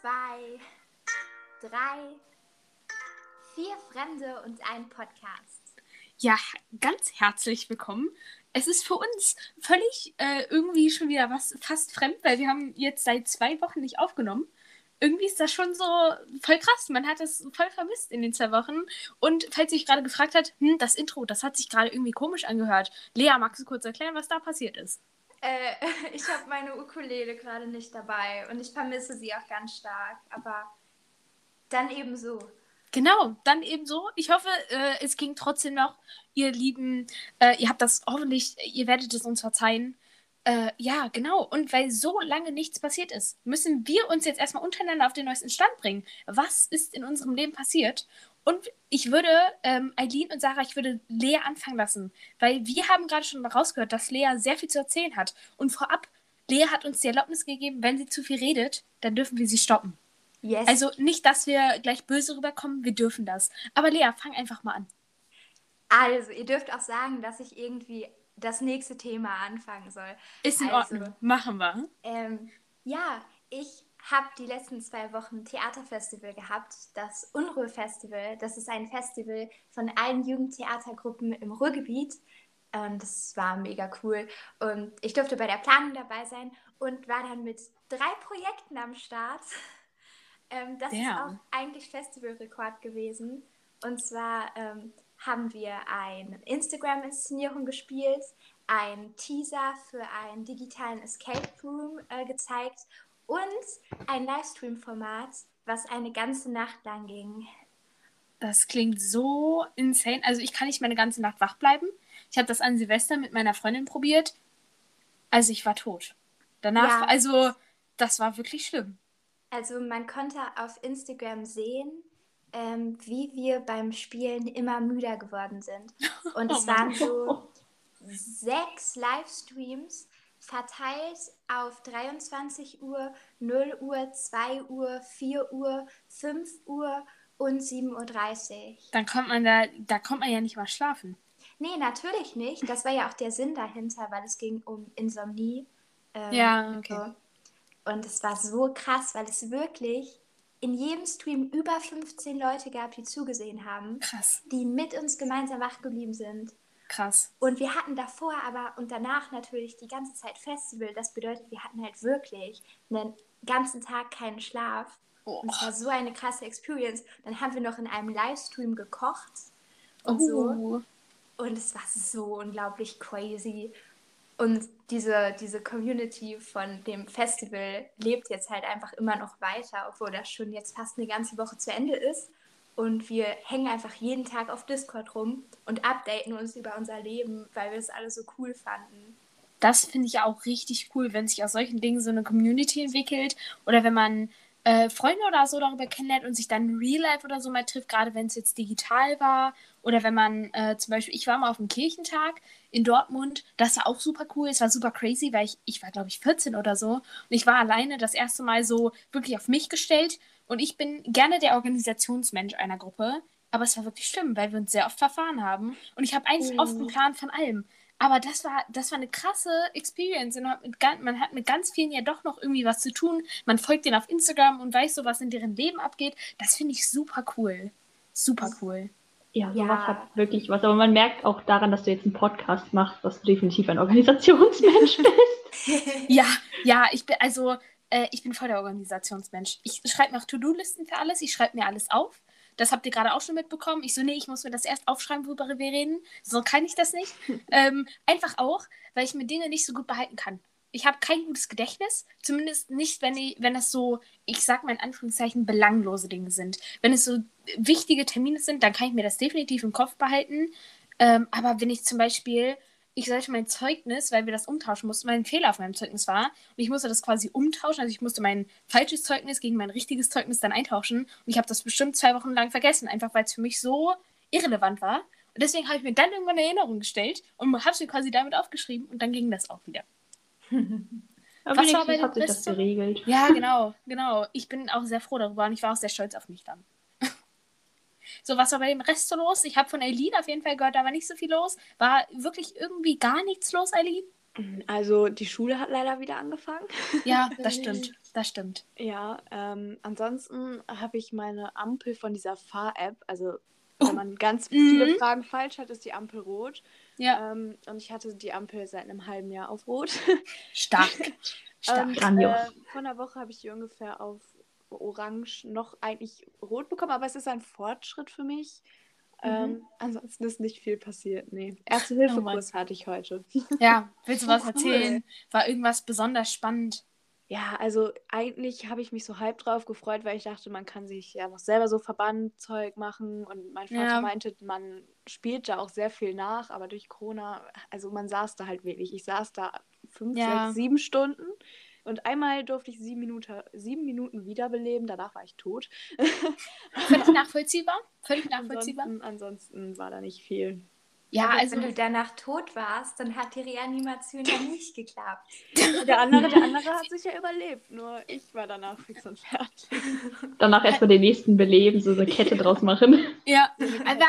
zwei, drei, vier Fremde und ein Podcast. Ja, ganz herzlich willkommen. Es ist für uns völlig äh, irgendwie schon wieder was fast fremd, weil wir haben jetzt seit zwei Wochen nicht aufgenommen. Irgendwie ist das schon so voll krass. Man hat es voll vermisst in den zwei Wochen. Und falls sich gerade gefragt hat, hm, das Intro, das hat sich gerade irgendwie komisch angehört. Lea, magst du kurz erklären, was da passiert ist? Äh, ich habe meine Ukulele gerade nicht dabei und ich vermisse sie auch ganz stark, aber dann eben so. Genau, dann eben so. Ich hoffe, äh, es ging trotzdem noch, ihr Lieben. Äh, ihr habt das hoffentlich, ihr werdet es uns verzeihen. Äh, ja, genau. Und weil so lange nichts passiert ist, müssen wir uns jetzt erstmal untereinander auf den neuesten Stand bringen. Was ist in unserem Leben passiert? Und ich würde, ähm, Eileen und Sarah, ich würde Lea anfangen lassen, weil wir haben gerade schon rausgehört, dass Lea sehr viel zu erzählen hat. Und vorab, Lea hat uns die Erlaubnis gegeben, wenn sie zu viel redet, dann dürfen wir sie stoppen. Yes. Also nicht, dass wir gleich böse rüberkommen, wir dürfen das. Aber Lea, fang einfach mal an. Also, ihr dürft auch sagen, dass ich irgendwie das nächste Thema anfangen soll. Ist in also, Ordnung, machen wir. Ähm, ja, ich habe die letzten zwei Wochen ein Theaterfestival gehabt, das Unruhe-Festival. Das ist ein Festival von allen Jugendtheatergruppen im Ruhrgebiet. Und das war mega cool. Und ich durfte bei der Planung dabei sein und war dann mit drei Projekten am Start. Ähm, das Damn. ist auch eigentlich Festivalrekord gewesen. Und zwar ähm, haben wir eine Instagram-Inszenierung gespielt, ein Teaser für einen digitalen Escape Room äh, gezeigt und ein Livestream-Format, was eine ganze Nacht lang ging. Das klingt so insane. Also ich kann nicht meine ganze Nacht wach bleiben. Ich habe das an Silvester mit meiner Freundin probiert. Also ich war tot. Danach, ja. also das war wirklich schlimm. Also man konnte auf Instagram sehen, ähm, wie wir beim Spielen immer müder geworden sind. Und es oh waren so sechs Livestreams verteilt auf 23 Uhr, 0 Uhr, 2 Uhr, 4 Uhr, 5 Uhr und 7.30 Uhr. Dann kommt man da, da kommt man ja nicht mal schlafen. Nee, natürlich nicht. Das war ja auch der Sinn dahinter, weil es ging um Insomnie. Ähm, ja, okay. So. Und es war so krass, weil es wirklich in jedem Stream über 15 Leute gab, die zugesehen haben. Krass. Die mit uns gemeinsam wach geblieben sind. Krass. Und wir hatten davor aber und danach natürlich die ganze Zeit Festival. Das bedeutet, wir hatten halt wirklich einen ganzen Tag keinen Schlaf. Oh. Und es war so eine krasse Experience. Dann haben wir noch in einem Livestream gekocht und oh. so. Und es war so unglaublich crazy. Und diese, diese Community von dem Festival lebt jetzt halt einfach immer noch weiter, obwohl das schon jetzt fast eine ganze Woche zu Ende ist. Und wir hängen einfach jeden Tag auf Discord rum und updaten uns über unser Leben, weil wir es alle so cool fanden. Das finde ich auch richtig cool, wenn sich aus solchen Dingen so eine Community entwickelt oder wenn man äh, Freunde oder so darüber kennenlernt und sich dann Real Life oder so mal trifft, gerade wenn es jetzt digital war oder wenn man äh, zum Beispiel, ich war mal auf dem Kirchentag in Dortmund, das war auch super cool, es war super crazy, weil ich, ich war glaube ich 14 oder so und ich war alleine das erste Mal so wirklich auf mich gestellt und ich bin gerne der Organisationsmensch einer Gruppe, aber es war wirklich schlimm, weil wir uns sehr oft verfahren haben. Und ich habe eigentlich mhm. oft einen Plan von allem. Aber das war, das war eine krasse Experience. Und man hat mit ganz vielen ja doch noch irgendwie was zu tun. Man folgt denen auf Instagram und weiß so, was in deren Leben abgeht. Das finde ich super cool. Super cool. Ja, sowas ja. hat wirklich was. Aber man merkt auch daran, dass du jetzt einen Podcast machst, dass du definitiv ein Organisationsmensch bist. ja, ja, ich bin, also äh, ich bin voll der Organisationsmensch. Ich schreibe mir auch To-Do-Listen für alles. Ich schreibe mir alles auf. Das habt ihr gerade auch schon mitbekommen. Ich so, nee, ich muss mir das erst aufschreiben, worüber wir reden. So kann ich das nicht. ähm, einfach auch, weil ich mir Dinge nicht so gut behalten kann. Ich habe kein gutes Gedächtnis, zumindest nicht, wenn, ich, wenn das so, ich sag mal in Anführungszeichen, belanglose Dinge sind. Wenn es so wichtige Termine sind, dann kann ich mir das definitiv im Kopf behalten. Ähm, aber wenn ich zum Beispiel ich sollte mein Zeugnis, weil wir das umtauschen mussten, mein Fehler auf meinem Zeugnis war. Und ich musste das quasi umtauschen. Also ich musste mein falsches Zeugnis gegen mein richtiges Zeugnis dann eintauschen. Und ich habe das bestimmt zwei Wochen lang vergessen, einfach weil es für mich so irrelevant war. Und deswegen habe ich mir dann irgendwann eine Erinnerung gestellt und habe es mir quasi damit aufgeschrieben und dann ging das auch wieder. Aber Was war bei hat sich das geregelt. Ja, genau, genau. Ich bin auch sehr froh darüber und ich war auch sehr stolz auf mich dann. So, was war bei dem Rest so los? Ich habe von Eileen auf jeden Fall gehört, da war nicht so viel los. War wirklich irgendwie gar nichts los, Eileen? Also die Schule hat leider wieder angefangen. Ja, das stimmt. Das stimmt. Ja, ähm, ansonsten habe ich meine Ampel von dieser Fahr-App, also wenn man ganz viele Mhm. Fragen falsch hat, ist die Ampel rot. Ja, Ähm, und ich hatte die Ampel seit einem halben Jahr auf rot. stark. Stark. Und. Äh, vor einer Woche habe ich die ungefähr auf orange noch eigentlich rot bekommen, aber es ist ein Fortschritt für mich. Ähm, ansonsten ist nicht viel passiert. Nee. Erste Hilfekurs hatte ich heute. Ja, willst du was Oh, cool. erzählen? War irgendwas besonders spannend? Ja, also eigentlich habe ich mich so halb drauf gefreut, weil ich dachte, man kann sich ja noch selber so Verbandzeug machen und mein Vater Ja. meinte, man spielt da auch sehr viel nach, aber durch Corona, also man saß da halt wirklich. Ich saß da fünf, Ja. sechs, sieben Stunden und einmal durfte ich sieben Minuten, sieben Minuten wiederbeleben, danach war ich tot. Völlig nachvollziehbar? Völlig nachvollziehbar? ansonsten, ansonsten war da nicht viel. Ja, Aber also wenn du danach tot warst, dann hat die Reanimation ja nicht geklappt. Der andere, der andere hat sich ja überlebt, nur ich war danach fix und fertig. Danach erstmal den nächsten beleben, so eine Kette draus machen. Ja, aber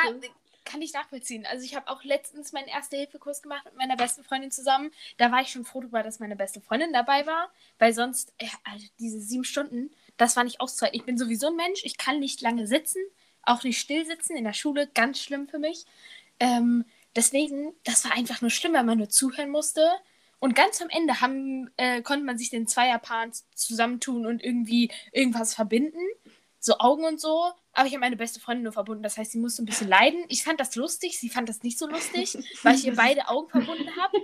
kann ich nachvollziehen. Also ich habe auch letztens meinen Erste-Hilfe-Kurs gemacht mit meiner besten Freundin zusammen. Da war ich schon froh darüber, dass meine beste Freundin dabei war, weil sonst, ja, also diese sieben Stunden, das war nicht auszuhalten. Ich bin sowieso ein Mensch, ich kann nicht lange sitzen, auch nicht still sitzen in der Schule, ganz schlimm für mich. Ähm, deswegen, das war einfach nur schlimm, weil man nur zuhören musste. Und ganz am Ende haben, äh, konnte man sich den Zweierpaaren zusammentun und irgendwie irgendwas verbinden. So Augen und so. Aber ich habe meine beste Freundin nur verbunden. Das heißt, sie musste ein bisschen leiden. Ich fand das lustig, sie fand das nicht so lustig, weil ich ihr beide Augen verbunden habe.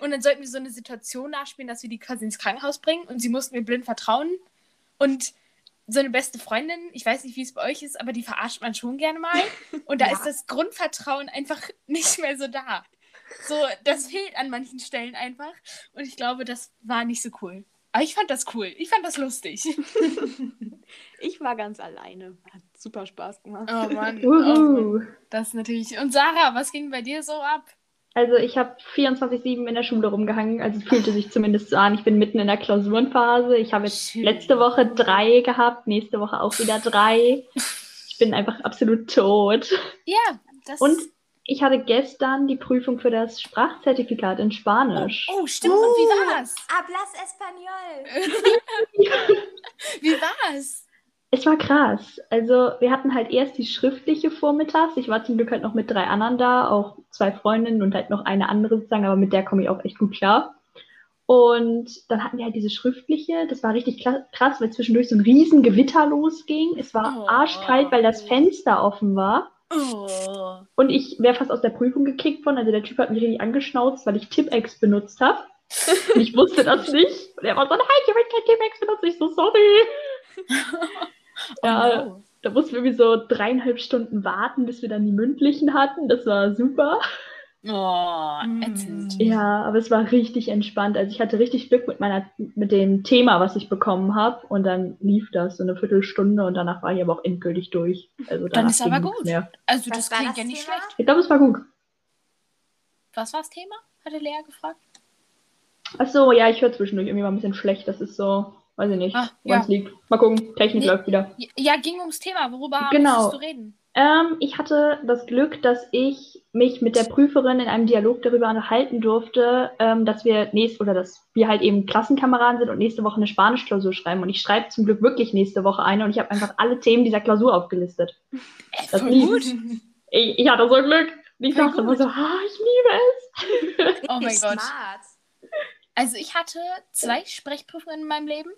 Und dann sollten wir so eine Situation nachspielen, dass wir die quasi ins Krankenhaus bringen und sie mussten mir blind vertrauen. Und so eine beste Freundin, ich weiß nicht, wie es bei euch ist, aber die verarscht man schon gerne mal. Und da Ja. ist das Grundvertrauen einfach nicht mehr so da. So, das fehlt an manchen Stellen einfach. Und ich glaube, das war nicht so cool. Aber ich fand das cool. Ich fand das lustig. Ich war ganz alleine. Hat super Spaß gemacht. Oh Mann. Oh Mann. Uhu. Das natürlich. Und Sarah, was ging bei dir so ab? Also ich habe 24-7 in der Schule rumgehangen, also es fühlte sich zumindest so an. Ich bin mitten in der Klausurenphase. Ich habe jetzt Schön. letzte Woche drei gehabt, nächste Woche auch wieder drei. Ich bin einfach absolut tot. Ja, das. Und ich hatte gestern die Prüfung für das Sprachzertifikat in Spanisch. Oh, stimmt. Und wie war's? Hablas Español. Wie war's? Es war krass. Also wir hatten halt erst die schriftliche vormittags. Ich war zum Glück halt noch mit drei anderen da, auch zwei Freundinnen und halt noch eine andere sozusagen, aber mit der komme ich auch echt gut klar. Und dann hatten wir halt diese schriftliche, das war richtig krass, weil zwischendurch so ein riesen Gewitter losging. Es war Oh. arschkalt, weil das Fenster offen war. Oh. Und ich wäre fast aus der Prüfung gekickt worden. Also der Typ hat mich richtig angeschnauzt, weil ich Tipex benutzt habe. Und ich wusste das nicht. Und er war so, nein, ich habe kein Tipex benutzt. Ich so, sorry. Ja, Oh no. da mussten wir irgendwie so dreieinhalb Stunden warten, bis wir dann die mündlichen hatten. Das war super. Oh, Mm. ätzend. Ja, aber es war richtig entspannt. Also ich hatte richtig Glück mit meiner, mit dem Thema, was ich bekommen habe. Und dann lief das so eine Viertelstunde und danach war ich aber auch endgültig durch. Also Dann ist aber gut. Mehr. Also, Was das war klingt das ja nicht Thema? schlecht. Ich glaube, es war gut. Was war das Thema? Hatte Lea gefragt. Ach so, ja, ich höre zwischendurch irgendwie mal ein bisschen schlecht. Das ist so, weiß ich nicht, Ah, ja. es liegt. Mal gucken, Technik Nee. läuft wieder. Ja, ging ums Thema. Worüber Genau. musstest du reden? Ähm, ich hatte das Glück, dass ich mich mit der Prüferin in einem Dialog darüber unterhalten durfte, ähm, dass wir nächst oder dass wir halt eben Klassenkameraden sind und nächste Woche eine Spanischklausur schreiben. Und ich schreibe zum Glück wirklich nächste Woche eine und ich habe einfach alle Themen dieser Klausur aufgelistet. Äh, Das voll lief. gut. Ich, ich hatte so Glück. Ich Voll dachte immer so, ah, ich liebe es. Oh mein Gott. Smart. Also ich hatte zwei Sprechprüfungen in meinem Leben.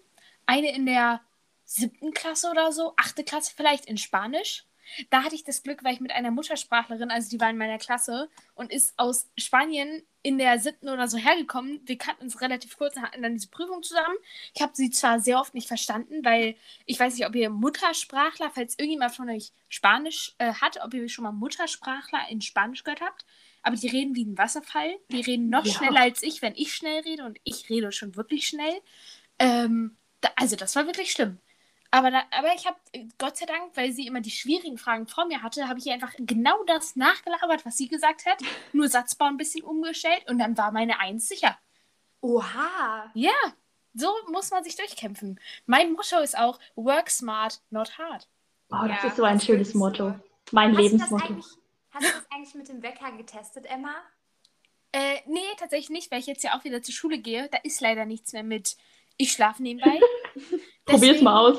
Eine in der siebten Klasse oder so, achte Klasse vielleicht in Spanisch. Da hatte ich das Glück, weil ich mit einer Muttersprachlerin, also die war in meiner Klasse und ist aus Spanien in der siebten oder so hergekommen. Wir kannten uns relativ kurz und hatten dann diese Prüfung zusammen. Ich habe sie zwar sehr oft nicht verstanden, weil ich weiß nicht, ob ihr Muttersprachler, falls irgendjemand von euch Spanisch äh, hat, ob ihr schon mal Muttersprachler in Spanisch gehört habt. Aber die reden wie ein Wasserfall. Die reden noch Ja. schneller als ich, wenn ich schnell rede. Und ich rede schon wirklich schnell. Ähm, da, also, das war wirklich schlimm. Aber, da, aber ich habe, Gott sei Dank, weil sie immer die schwierigen Fragen vor mir hatte, habe ich ihr einfach genau das nachgelabert, was sie gesagt hat. Nur Satzbau ein bisschen umgestellt und dann war meine Eins sicher. Oha. Ja, so muss man sich durchkämpfen. Mein Motto ist auch: Work smart, not hard. Oh, das Ja, ist so ein schönes. Motto. Mein Hast Lebensmotto. eigentlich, hast du das eigentlich mit dem Wecker getestet, Emma? Äh, nee, tatsächlich nicht, weil ich jetzt ja auch wieder zur Schule gehe. Da ist leider nichts mehr mit. Ich schlafe nebenbei. Probier's mal aus.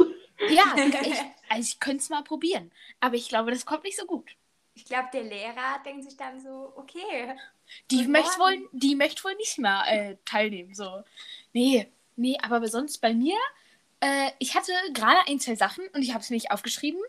Ja, ich, also ich könnte es mal probieren. Aber ich glaube, das kommt nicht so gut. Ich glaube, der Lehrer denkt sich dann so, okay. Die möchte wohl, die möchte wohl nicht mehr äh, teilnehmen. So. Nee, nee, aber sonst bei mir, äh, ich hatte gerade ein, zwei Sachen und ich habe es mir nicht aufgeschrieben.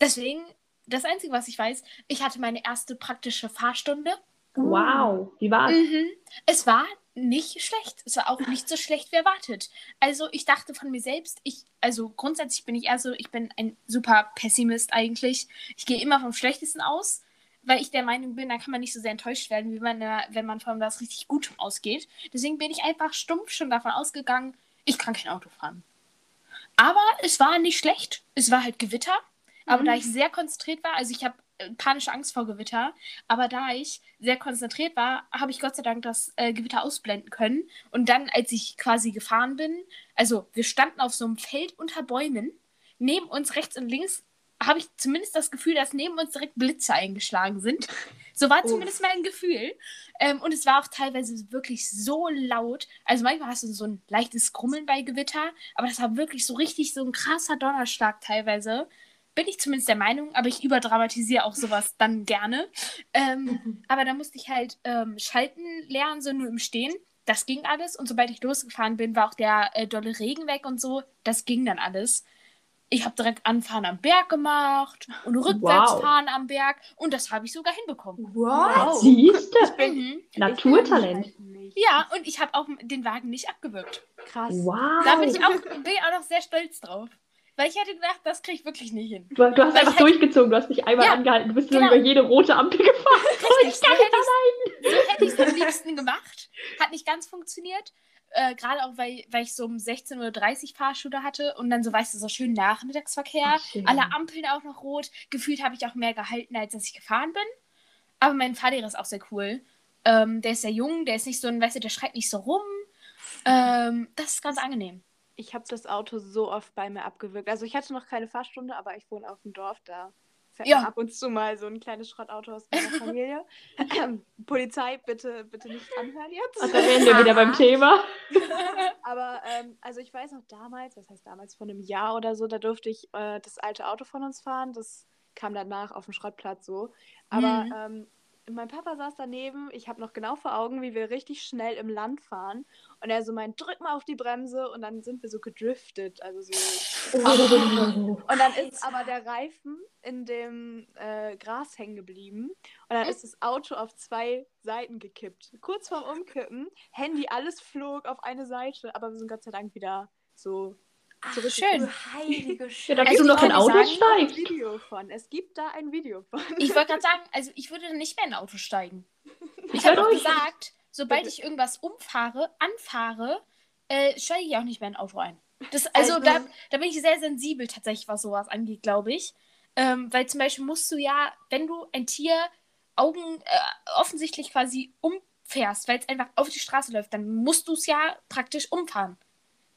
Deswegen, das Einzige, was ich weiß, ich hatte meine erste praktische Fahrstunde. Wow, wie war's? Mhm. Es war nicht schlecht. Es war auch nicht so schlecht wie erwartet. Also ich dachte von mir selbst, ich, also grundsätzlich bin ich eher so, ich bin ein super Pessimist eigentlich. Ich gehe immer vom Schlechtesten aus, weil ich der Meinung bin, da kann man nicht so sehr enttäuscht werden, wie man, äh, wenn man von was richtig Gutem ausgeht. Deswegen bin ich einfach stumpf schon davon ausgegangen, ich kann kein Auto fahren. Aber es war nicht schlecht. Es war halt Gewitter. Aber da ich sehr konzentriert war, also ich habe panische Angst vor Gewitter, aber da ich sehr konzentriert war, habe ich Gott sei Dank das äh, Gewitter ausblenden können. Und dann, als ich quasi gefahren bin, also wir standen auf so einem Feld unter Bäumen, neben uns rechts und links habe ich zumindest das Gefühl, dass neben uns direkt Blitze eingeschlagen sind. So war Uff. zumindest mein Gefühl. Ähm, und es war auch teilweise wirklich so laut. Also manchmal hast du so ein leichtes Grummeln bei Gewitter, aber das war wirklich so richtig so ein krasser Donnerschlag teilweise. Bin ich zumindest der Meinung, aber ich überdramatisiere auch sowas dann gerne. Ähm, aber da musste ich halt ähm, schalten lernen, so nur im Stehen. Das ging alles. Und sobald ich losgefahren bin, war auch der äh, dolle Regen weg und so. Das ging dann alles. Ich habe direkt Anfahren am Berg gemacht und Rückwärtsfahren am Berg. Und das habe ich sogar hinbekommen. Siehste? Mhm. Naturtalent. Ich kann halt nicht. Ja, und ich habe auch den Wagen nicht abgewürgt. Krass. Wow. Da bin ich auch, bin ich auch noch sehr stolz drauf. Weil ich hätte gedacht, das kriege ich wirklich nicht hin. Du, du hast Weil einfach durchgezogen, du hast nicht einmal Ja, angehalten, du bist genau. nur über jede rote Ampel gefahren. Richtig, so hätte ich so hätte ich es am liebsten gemacht. Hat nicht ganz funktioniert. Äh, Gerade auch, weil, weil ich so um 16.30 Uhr Fahrschule hatte und dann so, weißt du, so schön Nachmittagsverkehr. Ach, schön. Alle Ampeln auch noch rot. Gefühlt habe ich auch mehr gehalten, als dass ich gefahren bin. Aber mein Fahrlehrer ist auch sehr cool. Ähm, der ist sehr jung, der ist nicht so ein, weißt du, der schreit nicht so rum. Ähm, das ist ganz angenehm. Ich habe das Auto so oft bei mir abgewürgt. Also ich hatte noch keine Fahrstunde, aber ich wohne auf dem Dorf, da fährt Ja. ab und zu mal so ein kleines Schrottauto aus meiner Familie. Polizei, bitte, bitte nicht anhören jetzt. Und dann wären wir wieder beim Thema. Aber ähm, also ich weiß noch damals, was heißt damals, vor einem Jahr oder so, da durfte ich äh, das alte Auto von uns fahren. Das kam danach auf dem Schrottplatz so. Aber Mhm. ähm, mein Papa saß daneben, ich habe noch genau vor Augen, wie wir richtig schnell im Land fahren. Und er so meint, drück mal auf die Bremse und dann sind wir so gedriftet. Also so. Oh. Und dann ist aber der Reifen in dem äh, Gras hängen geblieben. Und dann ist das Auto auf zwei Seiten gekippt. Kurz vorm Umkippen, Handy, alles flog auf eine Seite, aber wir sind Gott sei Dank wieder so Ach, Schön. du heilige Ja, Scheiße. da Also bist du ich noch ein steigst. Video von. Es gibt da ein Video von. Ich wollte gerade sagen, also ich würde dann nicht mehr in ein Auto steigen. Ich habe auch gesagt, sobald ich irgendwas umfahre, anfahre, äh, steige ich auch nicht mehr in ein Auto ein. Das, also Also- da, da bin ich sehr sensibel tatsächlich, was sowas angeht, glaube ich. Ähm, weil zum Beispiel musst du ja, wenn du ein Tier Augen äh, offensichtlich quasi umfährst, weil es einfach auf die Straße läuft, dann musst du es ja praktisch umfahren.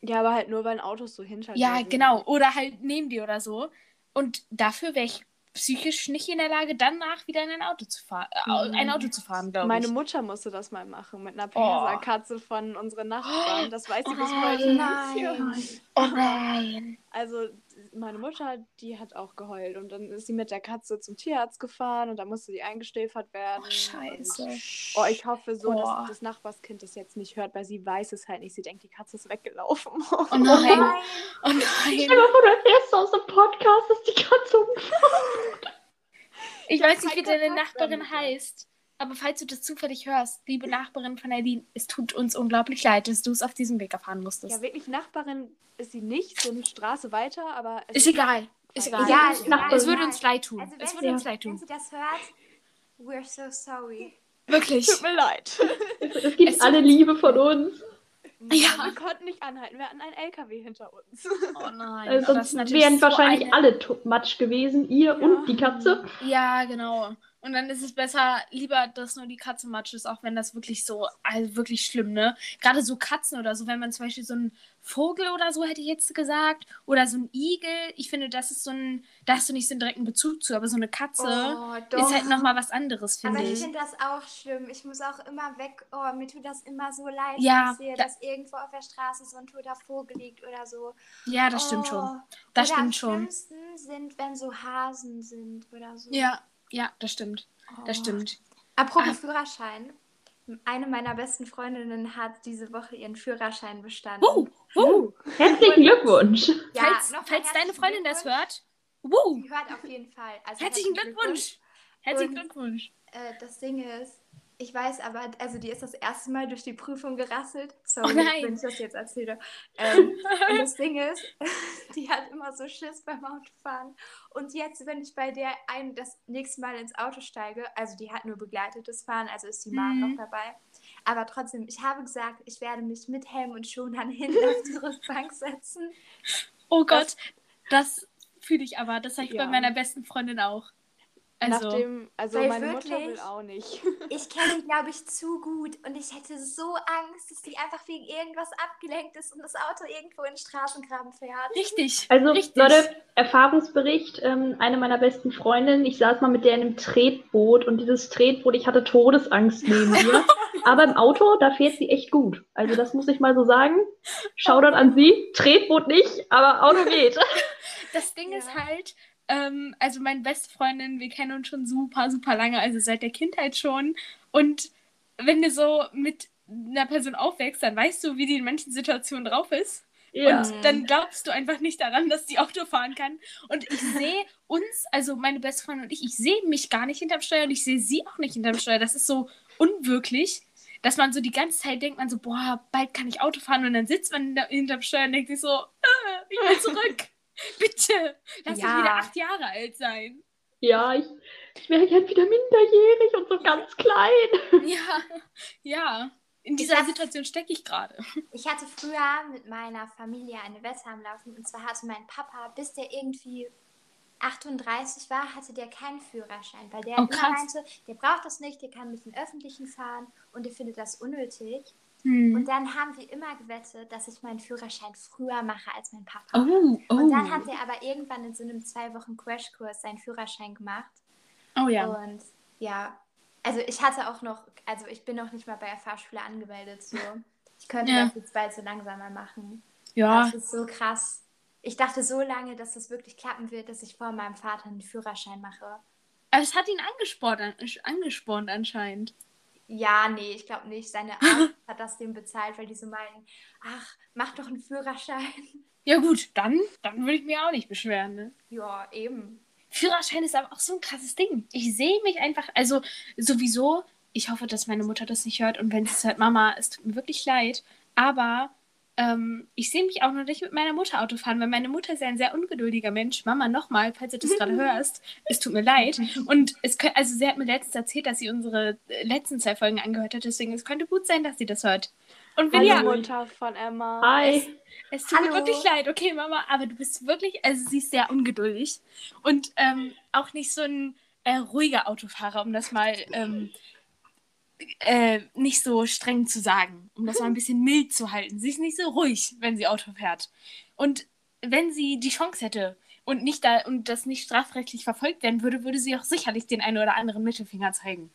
Ja, aber halt nur, weil Autos so hinter Ja, sind. genau. Oder halt neben dir oder so. Und dafür wäre ich psychisch nicht in der Lage, danach wieder in ein Auto zu fahren, äh, Mhm. ein Auto zu fahren, glaube Meine ich. Mutter musste das mal machen mit einer Oh. Perserkatze von unseren Nachbarn. Das weiß sie bis Oh heute nein. nicht. Oh nein. Also meine Mutter, die hat auch geheult und dann ist sie mit der Katze zum Tierarzt gefahren und da musste die eingestäfert werden. Oh, scheiße. Und, oh, ich hoffe so, Boah. dass das Nachbarskind das jetzt nicht hört, weil sie weiß es halt nicht. Sie denkt, die Katze ist weggelaufen. Oh nein. Nein. Oh nein. dir mal vor, du erfährst aus dem Podcast, dass die Katze umgefahren Ich weiß nicht, wie keinen deine Nachbarin heißt. Aber falls du das zufällig hörst, liebe Nachbarin von Eileen, es tut uns unglaublich leid, dass du es auf diesem Weg erfahren musstest. ja, wirklich, Nachbarin ist sie nicht, so eine Straße weiter, aber es ist egal. Ist egal. Ja, ist Nachbarin. es würde uns leid tun. Also, es wenn, würde uns sie, leid wenn tun. sie das hört, we're so sorry. Wirklich. Tut mir leid. Es gibt Es alle Liebe von uns. Ja. Wir konnten nicht anhalten. Wir hatten einen LKW hinter uns. Oh nein. Also ist sonst wären so wahrscheinlich eine- alle Matsch gewesen, ihr und die Katze. Ja, genau. Und dann ist es besser, lieber, dass nur die Katze matsch ist, auch wenn das wirklich so, also wirklich schlimm, ne? Gerade so Katzen oder so, wenn man zum Beispiel so einen Vogel oder so, hätte ich jetzt gesagt, oder so ein Igel, ich finde, das ist so ein, da hast du nicht so einen direkten Bezug zu, aber so eine Katze Oh, ist halt nochmal was anderes, finde Aber ich ich. finde das auch schlimm. Ich muss auch immer weg. Oh, mir tut das immer so leid, Ja, wenn ich sehe, da- dass irgendwo auf der Straße so ein toter Vogel liegt oder so. Ja, das stimmt oh. schon. Das oder am stimmt schon. schlimmsten sind, wenn so Hasen sind oder so. Ja, ja, das stimmt. Das Oh. stimmt. Apropos Ah. Führerschein. Eine meiner besten Freundinnen hat diese Woche ihren Führerschein bestanden. Uh, uh. Herzlichen Glückwunsch. Ja, falls falls deine herzlichen Freundin das Glückwunsch. hört, uh, Die hört auf jeden Fall. Also herzlichen Glückwunsch. Herzlichen Und- Glückwunsch. Äh, das Ding ist, ich weiß aber, also die ist das erste Mal durch die Prüfung gerasselt. Sorry, Oh wenn ich das jetzt erzähle. Ähm, und das Ding ist, die hat immer so Schiss beim Autofahren. Und jetzt, wenn ich bei der ein das nächste Mal ins Auto steige, also die hat nur begleitetes Fahren, also ist die Mom Mhm. noch dabei. Aber trotzdem, ich habe gesagt, ich werde mich mit Helm und Schonern hinten auf die Rückbank setzen. Oh Gott, das fühle ich aber. Das sage ich Ja. bei meiner besten Freundin auch. Also, Nachdem, also meine Mutter wirklich- will auch nicht. Ich kenne die, glaube ich, zu gut und ich hätte so Angst, dass die einfach wegen irgendwas abgelenkt ist und das Auto irgendwo in den Straßengraben fährt. richtig. Also, richtig. Leute, Erfahrungsbericht, ähm, eine meiner besten Freundinnen, ich saß mal mit der in einem Tretboot und dieses Tretboot, ich hatte Todesangst neben mir. Aber im Auto, da fährt sie echt gut. Also, das muss ich mal so sagen. Shoutout an sie. Tretboot nicht, aber Auto geht. Das Ding Ja. ist halt, ähm, also meine beste Freundin, wir kennen uns schon super, super lange, also seit der Kindheit schon. Und wenn du so mit einer Person aufwächst, dann weißt du, wie die in manchen Situationen drauf ist. Ja. Und dann glaubst du einfach nicht daran, dass die Auto fahren kann. Und ich sehe uns, also meine beste Freundin und ich, ich sehe mich gar nicht hinterm Steuer und ich sehe sie auch nicht hinterm Steuer. Das ist so unwirklich, dass man so die ganze Zeit denkt, man so, boah, bald kann ich Auto fahren und dann sitzt man hinter- hinterm Steuer und denkt sich so, äh, ich will zurück. Bitte, lass Ja. mich wieder acht Jahre alt sein. Ja, ich, ich wäre gern wieder minderjährig und so ganz klein. Ja, ja. In dieser hab- Situation stecke ich gerade. Ich hatte früher mit meiner Familie eine Wette am Laufen und zwar hatte mein Papa, bis der irgendwie 38 war, hatte der keinen Führerschein, weil der Oh, meinte, der braucht das nicht, der kann mit den Öffentlichen fahren und der findet das unnötig. Hm. Und dann haben wir immer gewettet, dass ich meinen Führerschein früher mache als mein Papa. Oh, oh. Und dann hat er aber irgendwann in so einem zwei Wochen Crashkurs seinen Führerschein gemacht. oh ja. Und ja, also ich hatte auch noch, also ich bin noch nicht mal bei der Fahrschule angemeldet. So. Ich könnte Ja. das jetzt bald so langsamer machen. Ja, Das ist so krass. Ich dachte so lange, dass das wirklich klappen wird, dass ich vor meinem Vater einen Führerschein mache. aber es hat ihn angespornt, an- angespornt anscheinend. Ja, nee, ich glaube nicht. Seine Arzt hat das dem bezahlt, weil die so meinen, ach, mach doch einen Führerschein. Ja gut, dann, dann würde ich mich auch nicht beschweren. Ne? Ja, eben. Führerschein ist aber auch so ein krasses Ding. Ich sehe mich einfach, also sowieso, ich hoffe, dass meine Mutter das nicht hört und wenn sie es hört, Mama, es tut mir wirklich leid, aber ähm, ich sehe mich auch noch nicht mit meiner Mutter Auto fahren, weil meine Mutter ist ja ein sehr ungeduldiger Mensch. Mama, nochmal, falls du das gerade hörst, es tut mir leid. Und es könnte, also sie hat mir letztens erzählt, dass sie unsere äh, letzten zwei Folgen angehört hat, deswegen es könnte gut sein, dass sie das hört. Und wenn Hallo ja, Mutter von Emma. Hi. es tut mir Hallo. wirklich leid, okay, Mama, aber du bist wirklich, also sie ist sehr ungeduldig und ähm, auch nicht so ein äh, ruhiger Autofahrer, um das mal ähm, äh, nicht so streng zu sagen, um das mal ein bisschen mild zu halten. Sie ist nicht so ruhig, wenn sie Auto fährt. Und wenn sie die Chance hätte und nicht da und das nicht strafrechtlich verfolgt werden würde, würde sie auch sicherlich den einen oder anderen Mittelfinger zeigen.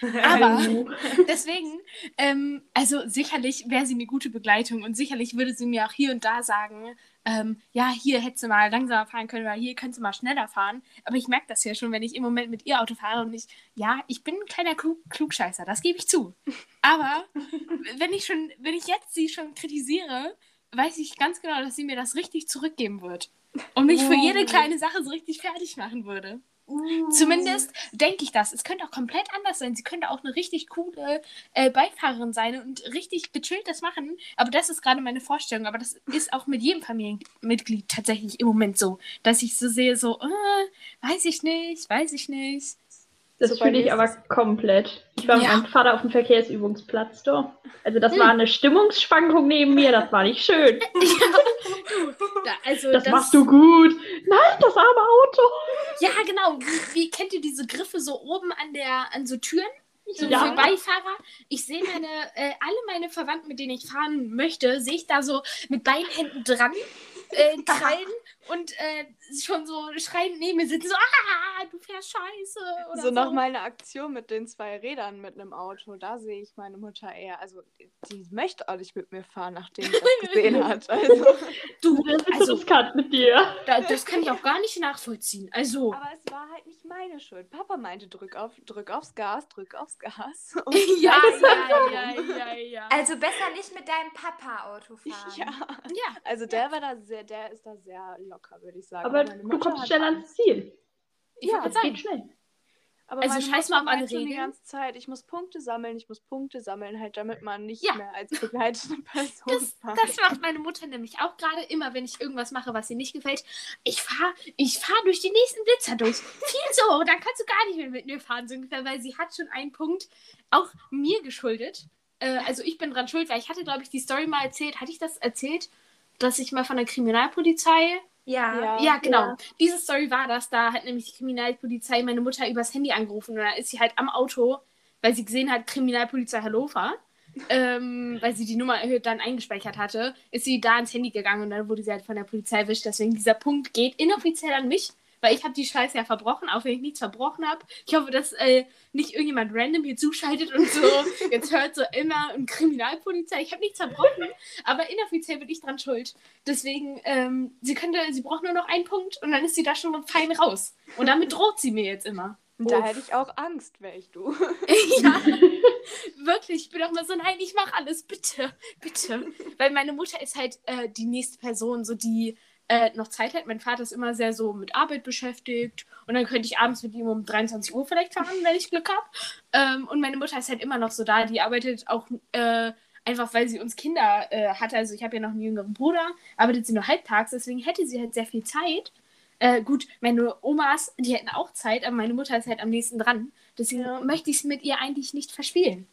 Aber deswegen, ähm, also sicherlich wäre sie eine gute Begleitung und sicherlich würde sie mir auch hier und da sagen, ähm, ja, hier hättest du mal langsamer fahren können oder hier könntest du mal schneller fahren. Aber ich merke das ja schon, wenn ich im Moment mit ihr Auto fahre und ich, ja, ich bin ein kleiner Klug Klugscheißer, das gebe ich zu. Aber wenn ich schon, wenn ich jetzt sie schon kritisiere, weiß ich ganz genau, dass sie mir das richtig zurückgeben wird. Und mich für jede kleine Sache so richtig fertig machen würde. Zumindest denke ich das. Es könnte auch komplett anders sein. Sie könnte auch eine richtig coole äh, Beifahrerin sein und richtig gechillt das machen. Aber das ist gerade meine Vorstellung. Aber das ist auch mit jedem Familienmitglied tatsächlich im Moment so, dass ich so sehe, so, äh, weiß ich nicht, weiß ich nicht. Das fühle ich aber komplett. Ich war mit Ja. meinem Vater auf dem Verkehrsübungsplatz da. Also das war eine Stimmungsschwankung neben mir, das war nicht schön. Da, also Das, machst du gut. Nein, das arme Auto. Ja, genau. Wie, wie kennt ihr diese Griffe so oben an der, an so Türen? So Ja. für Beifahrer. Ich sehe meine, äh, alle meine Verwandten, mit denen ich fahren möchte, sehe ich da so mit beiden Händen dran, äh, krallen und äh, schon so schreiend neben mir sitzen, so, ah, du fährst scheiße. Oder so noch mal eine Aktion mit den zwei Rädern mit einem Auto. Da sehe ich meine Mutter eher. Also, die möchte auch nicht mit mir fahren, nachdem sie das gesehen hat. Also, Du, Das ist so also, riskant mit dir. da, das kann ich auch gar nicht nachvollziehen. Also, aber es war halt nicht meine Schuld. Papa meinte, drück, auf, drück aufs Gas, drück aufs Gas. Und ja, ja, so. ja, ja, ja. Also besser nicht mit deinem Papa Auto fahren. Ja. ja. Also der war da sehr, der ist da sehr locker, würde ich sagen. Aber du kommst schnell ans Ziel. Ich Ja, sagen, geht schnell. Aber Also scheiß mal auf alle schon die Regeln. ganze Zeit, ich muss Punkte sammeln, ich muss Punkte sammeln, halt damit man nicht Ja. mehr als begleitete Person Das, fährt. das macht meine Mutter nämlich auch gerade immer, wenn ich irgendwas mache, was ihr nicht gefällt. Ich fahre ich fahr durch die nächsten Blitzer durch. Viel so, dann kannst du gar nicht mehr mit mir fahren, so ungefähr, weil sie hat schon einen Punkt auch mir geschuldet. Äh, also ich bin dran schuld, weil ich hatte, glaube ich, die Story mal erzählt. Hatte ich das erzählt, dass ich mal von der Kriminalpolizei Ja. Ja. ja, genau. ja. Diese Story war das. Da hat nämlich die Kriminalpolizei meine Mutter übers Handy angerufen und dann ist sie halt am Auto, weil sie gesehen hat, Kriminalpolizei Hannover, ähm, weil sie die Nummer erhöht dann eingespeichert hatte, ist sie da ins Handy gegangen und dann wurde sie halt von der Polizei erwischt. Deswegen dieser Punkt geht inoffiziell an mich, weil ich habe die Scheiße ja verbrochen, auch wenn ich nichts verbrochen habe. Ich hoffe, dass äh, nicht irgendjemand random hier zuschaltet und so jetzt hört so immer ein Kriminalpolizei. Ich habe nichts verbrochen, aber inoffiziell bin ich dran schuld. Deswegen, ähm, sie könnte, sie braucht nur noch einen Punkt und dann ist sie da schon fein raus. Und damit droht sie mir jetzt immer. Und da Uff. hätte ich auch Angst, wäre ich du. ja, wirklich. Ich bin auch mal so, nein, ich mache alles, bitte, bitte. Weil meine Mutter ist halt äh, die nächste Person, so die äh, noch Zeit hat. Mein Vater ist immer sehr so mit Arbeit beschäftigt und dann könnte ich abends mit ihm um 23 Uhr vielleicht fahren, wenn ich Glück habe. Ähm, und meine Mutter ist halt immer noch so da. Die arbeitet auch äh, einfach, weil sie uns Kinder äh, hatte. Also ich habe ja noch einen jüngeren Bruder, arbeitet sie nur halbtags, deswegen hätte sie halt sehr viel Zeit. Äh, gut, meine Omas, die hätten auch Zeit, aber meine Mutter ist halt am nächsten dran. Deswegen möchte ich es mit ihr eigentlich nicht verspielen.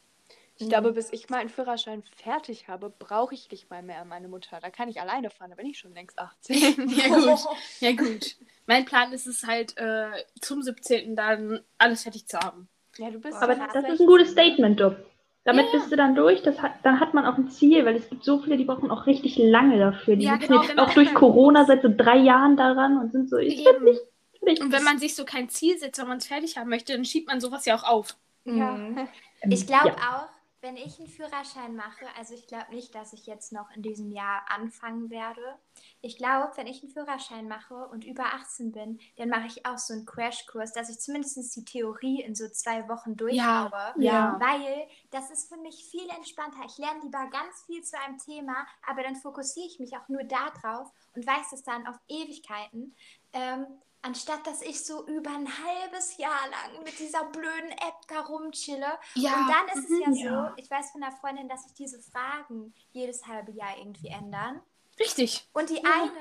Ich glaube, bis ich meinen Führerschein fertig habe, brauche ich nicht mal mehr meine Mutter. Da kann ich alleine fahren, da bin ich schon längst 18. Ja, gut. Ja, gut. Mein Plan ist es halt, äh, zum 17. dann alles fertig zu haben. Ja, du bist Aber das ist ein gutes 16? Statement, du. Damit Ja. bist du dann durch, das hat, dann hat man auch ein Ziel, weil es gibt so viele, die brauchen auch richtig lange dafür. Die Ja, sitzen genau, jetzt auch durch Corona seit so drei Jahren daran und sind so, ich bin nicht fertig. Und wenn man sich so kein Ziel setzt, wenn man es fertig haben möchte, dann schiebt man sowas ja auch auf. Ja. Mhm. Ich glaube Ja. auch, wenn ich einen Führerschein mache, also ich glaube nicht, dass ich jetzt noch in diesem Jahr anfangen werde. Ich glaube, wenn ich einen Führerschein mache und über 18 bin, dann mache ich auch so einen Crashkurs, dass ich zumindest die Theorie in so zwei Wochen durchhabe. ja. Weil das ist für mich viel entspannter. Ich lerne lieber ganz viel zu einem Thema, aber dann fokussiere ich mich auch nur darauf und weiß es dann auf Ewigkeiten. Ähm, anstatt dass ich so über ein halbes Jahr lang mit dieser blöden App da rumchille. Ja. Und dann ist es ja mhm, so, ja. ich weiß von einer Freundin, dass sich diese Fragen jedes halbe Jahr irgendwie ändern. Richtig. Und die eine,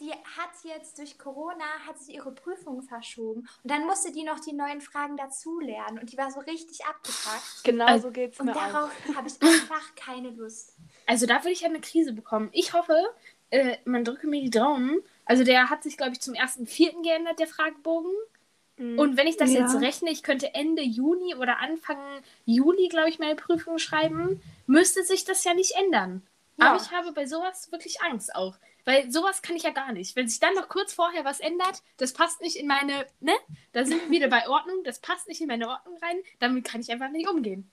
die hat jetzt durch Corona, hat sich ihre Prüfung verschoben. Und dann musste die noch die neuen Fragen dazulernen. Und die war so richtig abgepackt. Genau Also- so geht es Und mir auch. darauf habe ich einfach keine Lust. Also da würde ich ja eine Krise bekommen. Ich hoffe, äh, man drücke mir die Daumen. Also der hat sich, glaube ich, zum 1.4. geändert, der Fragebogen. Mhm. Und wenn ich das Ja. jetzt rechne, ich könnte Ende Juni oder Anfang Juli, glaube ich, meine Prüfung schreiben, müsste sich das ja nicht ändern. Ja. Aber ich habe bei sowas wirklich Angst auch. Weil sowas kann ich ja gar nicht. Wenn sich dann noch kurz vorher was ändert, das passt nicht in meine, ne? Da sind wir wieder bei Ordnung, das passt nicht in meine Ordnung rein, damit kann ich einfach nicht umgehen.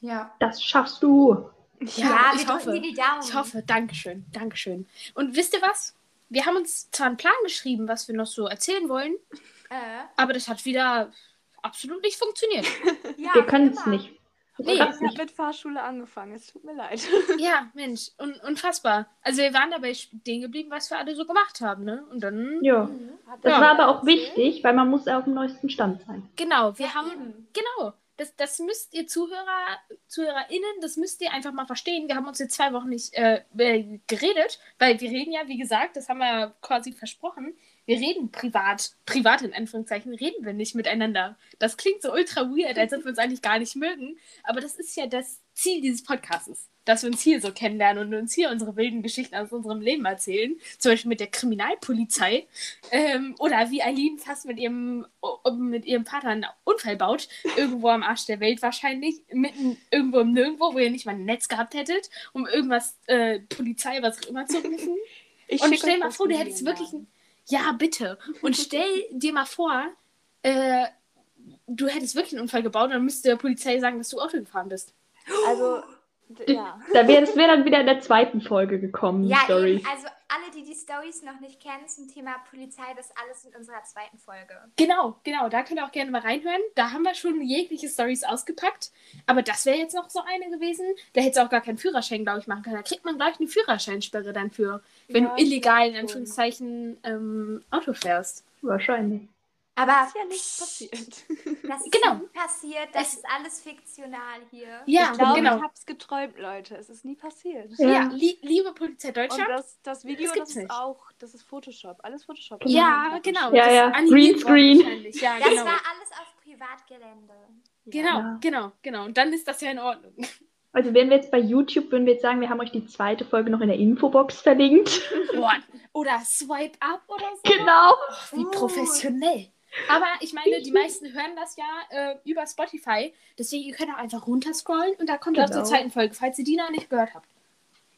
Ja. Das schaffst du. Ja, ich wir hoffe. drücken dir die Daumen. Ich hoffe, Dankeschön, Dankeschön. Und wisst ihr was? Wir haben uns zwar einen Plan geschrieben, was wir noch so erzählen wollen, Äh, aber das hat wieder absolut nicht funktioniert. ja, Wir können es nicht. Nee. Ich habe mit Fahrschule angefangen, es tut mir leid. ja, Mensch, un unfassbar. Also wir waren dabei stehen geblieben, was wir alle so gemacht haben, ne? Und dann, Ja. Mhm. Das Ja. war aber auch wichtig, weil man muss ja auf dem neuesten Stand sein. genau, wir Ja, haben, eben. genau, das, das müsst ihr Zuhörer, ZuhörerInnen, das müsst ihr einfach mal verstehen. Wir haben uns jetzt zwei Wochen nicht äh, äh, geredet, weil wir reden ja, wie gesagt, das haben wir quasi versprochen, wir reden privat, privat in Anführungszeichen, reden wir nicht miteinander. Das klingt so ultra weird, als ob wir uns eigentlich gar nicht mögen. Aber das ist ja das Ziel dieses Podcasts, dass wir uns hier so kennenlernen und uns hier unsere wilden Geschichten aus unserem Leben erzählen. Zum Beispiel mit der Kriminalpolizei. Ähm, oder wie Eileen fast mit ihrem, mit ihrem Vater einen Unfall baut. Irgendwo am Arsch der Welt wahrscheinlich. Mitten irgendwo im Nirgendwo, wo ihr nicht mal ein Netz gehabt hättet, um irgendwas, äh, Polizei, was auch immer zu rufen. Ich und stell mal vor, du hättest wirklich ein. Ja, bitte. Und stell dir mal vor, äh, du hättest wirklich einen Unfall gebaut und dann müsste der Polizei sagen, dass du Auto gefahren bist. Also, ja. Da wäre das wär dann wieder in der zweiten Folge gekommen, Ja, Story. eben. Also alle, die die Stories noch nicht kennen zum Thema Polizei, das alles in unserer zweiten Folge. Genau, genau. Da könnt ihr auch gerne mal reinhören. Da haben wir schon jegliche Stories ausgepackt. Aber das wäre jetzt noch so eine gewesen. Da hättest du auch gar keinen Führerschein, glaube ich, machen können. Da kriegt man gleich eine Führerscheinsperre dann für, wenn Ja, du illegal in. Anführungszeichen ähm, Auto fährst. Wahrscheinlich. Aber ist ja nichts passiert. das ist Genau. nie passiert, das Es- ist alles fiktional hier. Ja, ich glaube, genau. ich hab's geträumt, Leute. Es ist nie passiert. Ja. Ja, li liebe Polizei Und Deutschland. das, das Video, Das das, gibt's ist nicht. auch, das ist Photoshop. Alles Photoshop. Ja, genau. Ja, das ja. worden Greenscreen. Ja, Das genau. war alles auf Privatgelände. Genau, Ja. genau, genau. Und dann ist das ja in Ordnung. Also wären wir jetzt bei YouTube, würden wir jetzt sagen, wir haben euch die zweite Folge noch in der Infobox verlinkt. Boah. Oder Swipe Up oder so. genau. Och, wie Oh. professionell. Aber ich meine, die meisten hören das ja äh, über Spotify. Deswegen, ihr könnt auch einfach runterscrollen und da kommt ihr auch zur Genau. zweiten Folge, falls ihr die noch nicht gehört habt.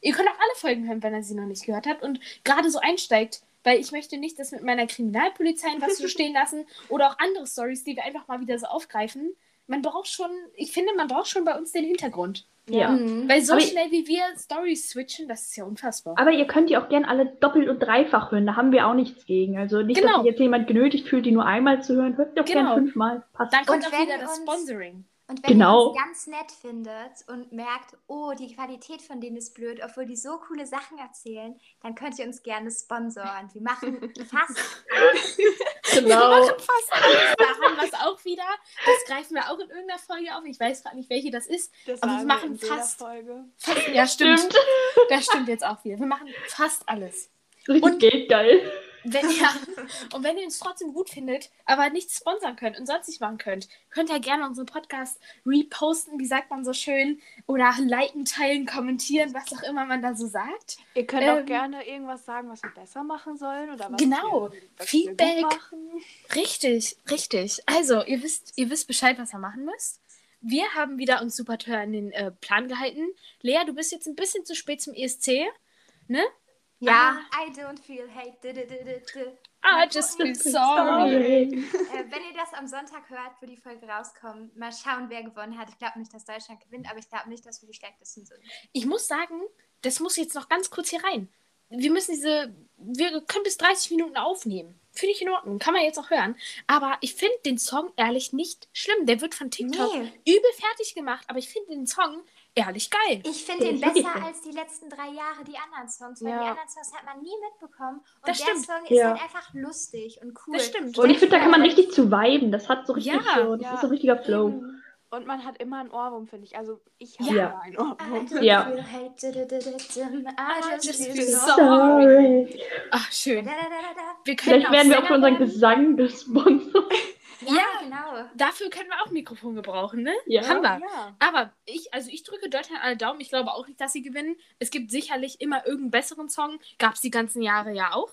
Ihr könnt auch alle Folgen hören, wenn ihr sie noch nicht gehört habt und gerade so einsteigt. Weil ich möchte nicht, dass mit meiner Kriminalpolizei was so stehen lassen oder auch andere Stories, die wir einfach mal wieder so aufgreifen. Man braucht schon, ich finde, man braucht schon bei uns den Hintergrund. Ja. Mhm. Weil so Aber schnell wie wir Stories switchen, das ist ja unfassbar. Aber ihr könnt die auch gerne alle doppelt und dreifach hören. Da haben wir auch nichts gegen. Also nicht, Genau. dass sich jetzt jemand genötigt fühlt, die nur einmal zu hören. Hört auch Genau. gerne fünfmal. Passt. Dann kommt Und auch wenn wieder das uns- Sponsoring. Und wenn Genau. ihr uns ganz nett findet und merkt, oh, die Qualität von denen ist blöd, obwohl die so coole Sachen erzählen, dann könnt ihr uns gerne sponsoren. Wir machen fast Genau. fast alles. Da haben wir es auch wieder. Das greifen wir auch in irgendeiner Folge auf. Ich weiß gerade nicht, welche das ist. Das Aber wir machen fast- Folge. Fast, ja, stimmt. Das stimmt jetzt auch wieder. Wir machen fast alles. Richtig Und- geldgeil. Wenn, ja, und wenn ihr uns trotzdem gut findet, aber nichts sponsern könnt und sonst nicht machen könnt, könnt ihr gerne unseren Podcast reposten, wie sagt man so schön, oder liken, teilen, kommentieren, was auch immer man da so sagt. Ihr könnt Ähm, auch gerne irgendwas sagen, was wir besser machen sollen oder was Genau. wir, was Feedback. Wir machen. Richtig, richtig. Also, ihr wisst, ihr wisst Bescheid, was ihr machen müsst. Wir haben wieder uns super teuer an den äh, Plan gehalten. Lea, du bist jetzt ein bisschen zu spät zum ESC. Ne? Ja, I don't feel hate. Du, du, du, du. I just feel sorry. Äh, wenn ihr das am Sonntag hört, wo die Folge rauskommt, mal schauen, wer gewonnen hat. Ich glaube nicht, dass Deutschland gewinnt, aber ich glaube nicht, dass wir die schlechtesten sind. Ich muss sagen, das muss jetzt noch ganz kurz hier rein. Wir müssen diese, wir können bis 30 Minuten aufnehmen. Finde ich in Ordnung, kann man jetzt auch hören. Aber ich finde den Song ehrlich nicht schlimm. Der wird von TikTok Nee. übel fertig gemacht, aber ich finde den Song ehrlich geil. Ich finde wirklich besser als die letzten drei Jahre die anderen Songs, weil Ja. die anderen Songs hat man nie mitbekommen. Und Das der stimmt. Song ist Ja. halt einfach lustig und cool. Das stimmt. Und ich finde, da kann man richtig zu viben. Das hat so richtig Ja, so, das ja. ist so ein richtiger Flow. Eben. Und man hat immer einen Ohrwurm, finde ich. Also ich habe Ja. immer einen Ohrwurm. Ja. sorry. Ach, schön. Wir können Vielleicht werden wir auch unseren werden. Gesang gesponsert. Genau. Dafür können wir auch Mikrofon gebrauchen, ne? Ja. Haben wir. Ja. Aber ich, also ich drücke Deutschland alle Daumen. Ich glaube auch nicht, dass sie gewinnen. Es gibt sicherlich immer irgendeinen besseren Song. Gab es die ganzen Jahre ja auch.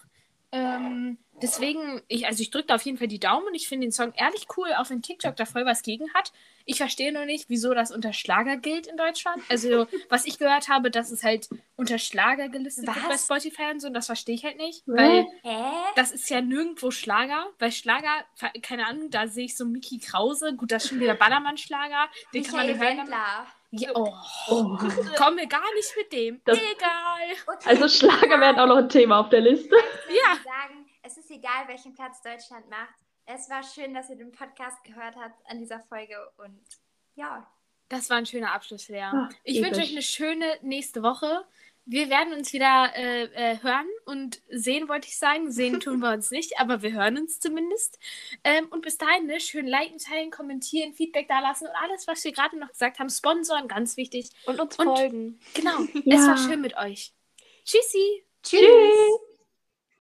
Ähm, deswegen, ich, also ich drücke da auf jeden Fall die Daumen und ich finde den Song ehrlich cool, auch wenn TikTok da voll was gegen hat. Ich verstehe nur nicht, wieso das unter Schlager gilt in Deutschland. Also, was ich gehört habe, dass es halt unter Schlager gelistet wird bei Was? Spotify und so, und das verstehe ich halt nicht. Weil Hä? das ist ja nirgendwo Schlager, weil Schlager, keine Ahnung, da sehe ich so Mickey Krause, gut, das ist schon wieder Ballermann-Schlager, den kann man Michael hören. Wendler. Ja, oh, Oh. komm mir gar nicht mit dem. Das- Egal. Okay. Also Schlager werden auch noch ein Thema auf der Liste. Ja. Ja. sagen, es ist egal, welchen Platz Deutschland macht. Es war schön, dass ihr den Podcast gehört habt an dieser Folge und ja. Das war ein schöner Abschluss, Lea. Ah, ich wünsche euch eine schöne nächste Woche. Wir werden uns wieder äh, äh, hören und sehen, wollte ich sagen. Sehen tun wir uns nicht, aber wir hören uns zumindest. Ähm, und bis dahin, ne, schön liken, teilen, kommentieren, Feedback dalassen und alles, was wir gerade noch gesagt haben. Sponsoren, ganz wichtig. Und uns Und- folgen. Genau, Ja. es war schön mit euch. Tschüssi. Tschüss. Tschüss.